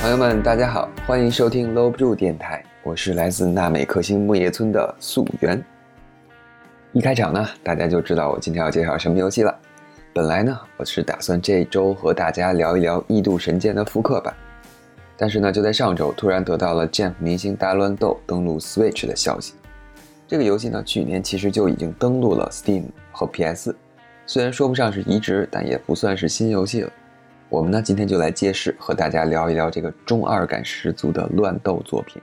朋友们，大家好，欢迎收听 Low 不住电台，我是来自纳美克星木叶村的素媛。一开场呢，大家就知道我今天要介绍什么游戏了。本来呢，我是打算这周和大家聊一聊《异度神剑》的复刻版，但是呢，就在上周突然得到了《Jump 明星大乱斗》登陆 Switch 的消息。这个游戏呢，去年其实就已经登陆了 Steam 和 PS，虽然说不上是移植，但也不算是新游戏了。我们呢，今天就来揭示，和大家聊一聊这个中二感十足的乱斗作品。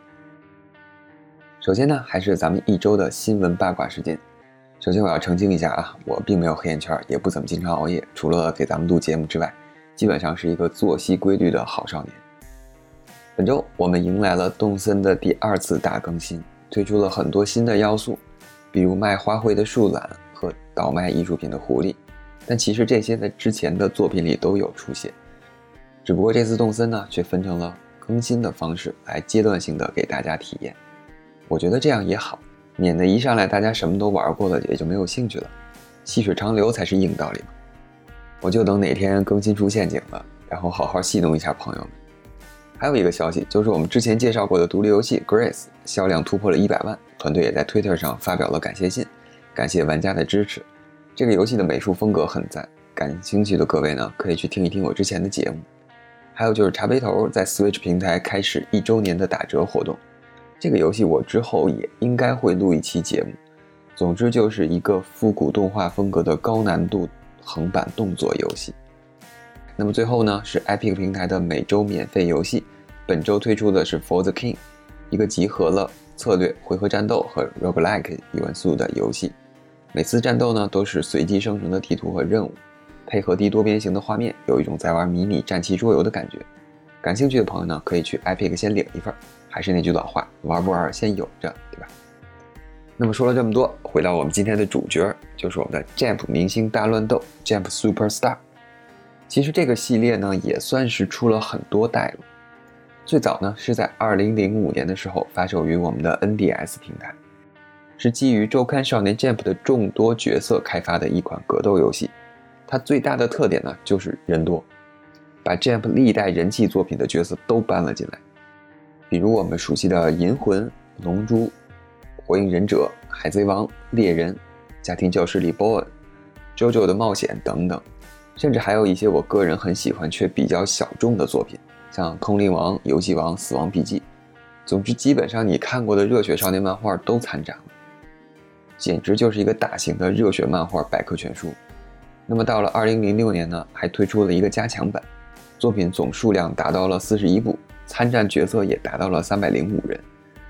首先呢，还是咱们一周的新闻八卦时间。首先我要澄清一下啊，我并没有黑眼圈，也不怎么经常熬夜，除了给咱们录节目之外，基本上是一个作息规律的好少年。本周我们迎来了动森的第二次大更新。推出了很多新的要素，比如卖花卉的树懒和倒卖艺术品的狐狸，但其实这些在之前的作品里都有出现，只不过这次动森呢却分成了更新的方式来阶段性的给大家体验。我觉得这样也好，免得一上来大家什么都玩过了也就没有兴趣了，细水长流才是硬道理嘛。我就等哪天更新出陷阱了，然后好好戏弄一下朋友们。还有一个消息，就是我们之前介绍过的独立游戏《Grace》销量突破了一百万，团队也在 Twitter 上发表了感谢信，感谢玩家的支持。这个游戏的美术风格很赞，感兴趣的各位呢，可以去听一听我之前的节目。还有就是茶杯头在 Switch 平台开始一周年的打折活动，这个游戏我之后也应该会录一期节目。总之就是一个复古动画风格的高难度横版动作游戏。那么最后呢，是 Epic 平台的每周免费游戏。本周推出的是《For the King》，一个集合了策略、回合战斗和 roguelike 元素的游戏。每次战斗呢，都是随机生成的地图和任务，配合低多边形的画面，有一种在玩迷你战棋桌游的感觉。感兴趣的朋友呢，可以去 Epic 先领一份。还是那句老话，玩不玩先有着，对吧？那么说了这么多，回到我们今天的主角，就是我们的 Jump 明星大乱斗 Jump Superstar。其实这个系列呢，也算是出了很多代了。最早呢，是在2005年的时候发售于我们的 NDS 平台，是基于周刊少年 Jump 的众多角色开发的一款格斗游戏。它最大的特点呢，就是人多，把 Jump 历代人气作品的角色都搬了进来，比如我们熟悉的银魂、龙珠、火影忍者、海贼王、猎人、家庭教师里 Boy、JoJo 的冒险等等。甚至还有一些我个人很喜欢却比较小众的作品，像《通灵王》《游戏王》《死亡笔记》。总之，基本上你看过的热血少年漫画都参展了，简直就是一个大型的热血漫画百科全书。那么到了2006年呢，还推出了一个加强版，作品总数量达到了41部，参战角色也达到了305人。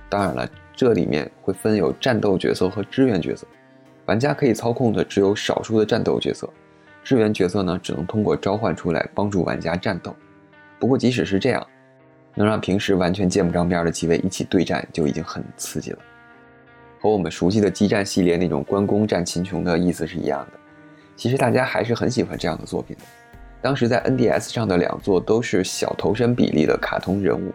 当然了，这里面会分有战斗角色和支援角色，玩家可以操控的只有少数的战斗角色。支援角色呢，只能通过召唤出来帮助玩家战斗。不过即使是这样，能让平时完全见不着边的几位一起对战就已经很刺激了，和我们熟悉的激战系列那种关公战秦琼的意思是一样的。其实大家还是很喜欢这样的作品的。当时在 NDS 上的两座都是小头身比例的卡通人物，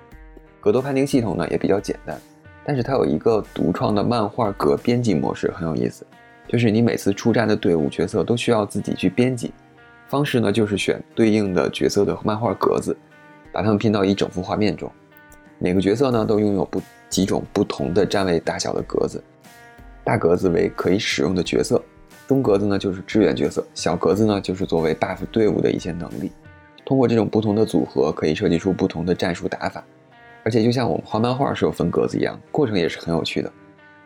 格斗判定系统呢也比较简单，但是它有一个独创的漫画格编辑模式，很有意思。就是你每次出战的队伍角色都需要自己去编辑，方式呢就是选对应的角色的漫画格子，把它们拼到一整幅画面中。每个角色呢都拥有不几种不同的站位大小的格子，大格子为可以使用的角色，中格子呢就是支援角色，小格子呢就是作为 buff 队伍的一些能力。通过这种不同的组合，可以设计出不同的战术打法，而且就像我们画漫画是有分格子一样，过程也是很有趣的。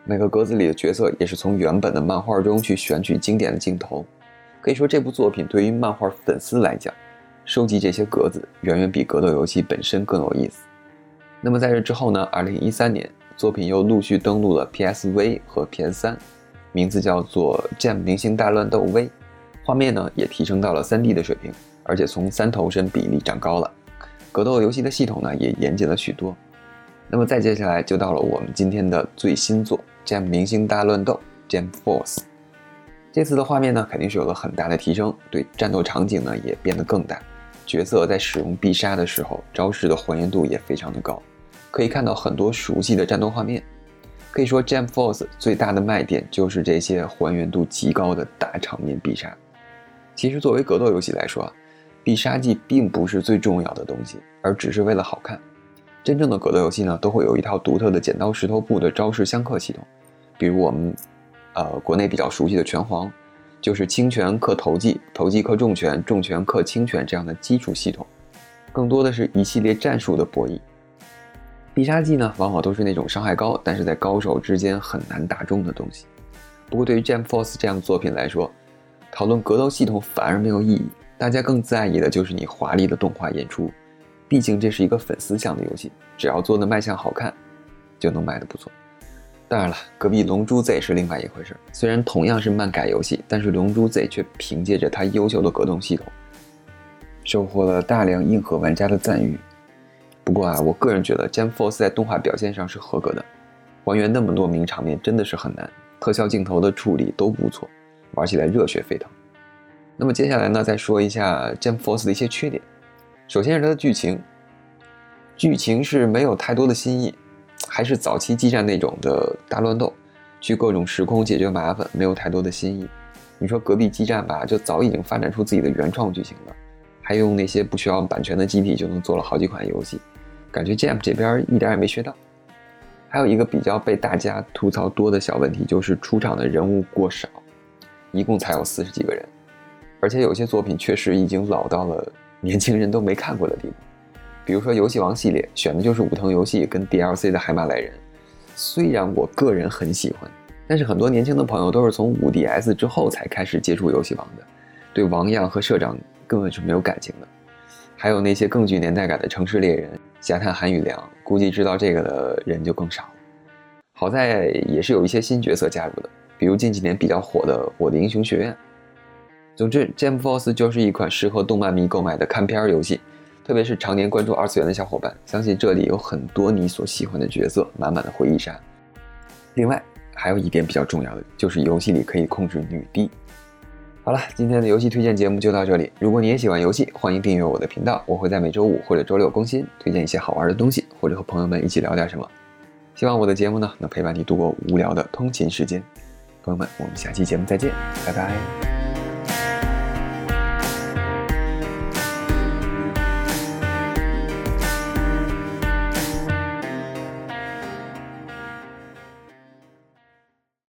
每个格子里的角色也是从原本的漫画中去选取经典的镜头，可以说这部作品对于漫画粉丝来讲，收集这些格子远远比格斗游戏本身更有意思。那么在这之后呢？二零一三年，作品又陆续登陆了 PSV 和 PS 三，名字叫做《Jam 明星大乱斗 V》，画面呢也提升到了三 D 的水平，而且从三头身比例长高了，格斗游戏的系统呢也严谨了许多。那么再接下来就到了我们今天的最新作。Jam 明星大乱斗，Jam Force，这次的画面呢肯定是有了很大的提升，对战斗场景呢也变得更大，角色在使用必杀的时候，招式的还原度也非常的高，可以看到很多熟悉的战斗画面。可以说，Jam Force 最大的卖点就是这些还原度极高的大场面必杀。其实作为格斗游戏来说，必杀技并不是最重要的东西，而只是为了好看。真正的格斗游戏呢，都会有一套独特的剪刀石头布的招式相克系统，比如我们，呃，国内比较熟悉的拳皇，就是轻拳克投技，投技克重拳，重拳克轻拳这样的基础系统，更多的是一系列战术的博弈。必杀技呢，往往都是那种伤害高，但是在高手之间很难打中的东西。不过对于 Jam Force 这样的作品来说，讨论格斗系统反而没有意义，大家更在意的就是你华丽的动画演出。毕竟这是一个粉丝向的游戏，只要做的卖相好看，就能卖的不错。当然了，隔壁《龙珠 Z》是另外一回事。虽然同样是漫改游戏，但是《龙珠 Z》却凭借着它优秀的格斗系统，收获了大量硬核玩家的赞誉。不过啊，我个人觉得《Jam Force》在动画表现上是合格的，还原那么多名场面真的是很难，特效镜头的处理都不错，玩起来热血沸腾。那么接下来呢，再说一下《Jam Force》的一些缺点。首先是它的剧情，剧情是没有太多的新意，还是早期激战那种的大乱斗，去各种时空解决麻烦，没有太多的新意。你说隔壁激战吧，就早已经发展出自己的原创剧情了，还用那些不需要版权的机体就能做了好几款游戏。感觉 Jam 这边一点也没学到，还有一个比较被大家吐槽多的小问题，就是出场的人物过少，一共才有四十几个人，而且有些作品确实已经老到了年轻人都没看过的地步。比如说游戏王系列选的就是武藤游戏跟 DLC 的海马来人，虽然我个人很喜欢，但是很多年轻的朋友都是从五 DS 之后才开始接触游戏王的，对王样和社长根本是没有感情的。还有那些更具年代感的城市猎人。加探韩宇良，估计知道这个的人就更少了。好在也是有一些新角色加入的，比如近几年比较火的《我的英雄学院》。总之，《Jam Force》就是一款适合动漫迷购买的看片游戏，特别是常年关注二次元的小伙伴，相信这里有很多你所喜欢的角色，满满的回忆杀。另外，还有一点比较重要的，就是游戏里可以控制女帝。好了，今天的游戏推荐节目就到这里。如果你也喜欢游戏，欢迎订阅我的频道，我会在每周五或者周六更新，推荐一些好玩的东西，或者和朋友们一起聊点什么。希望我的节目呢，能陪伴你度过无聊的通勤时间。朋友们，我们下期节目再见，拜拜。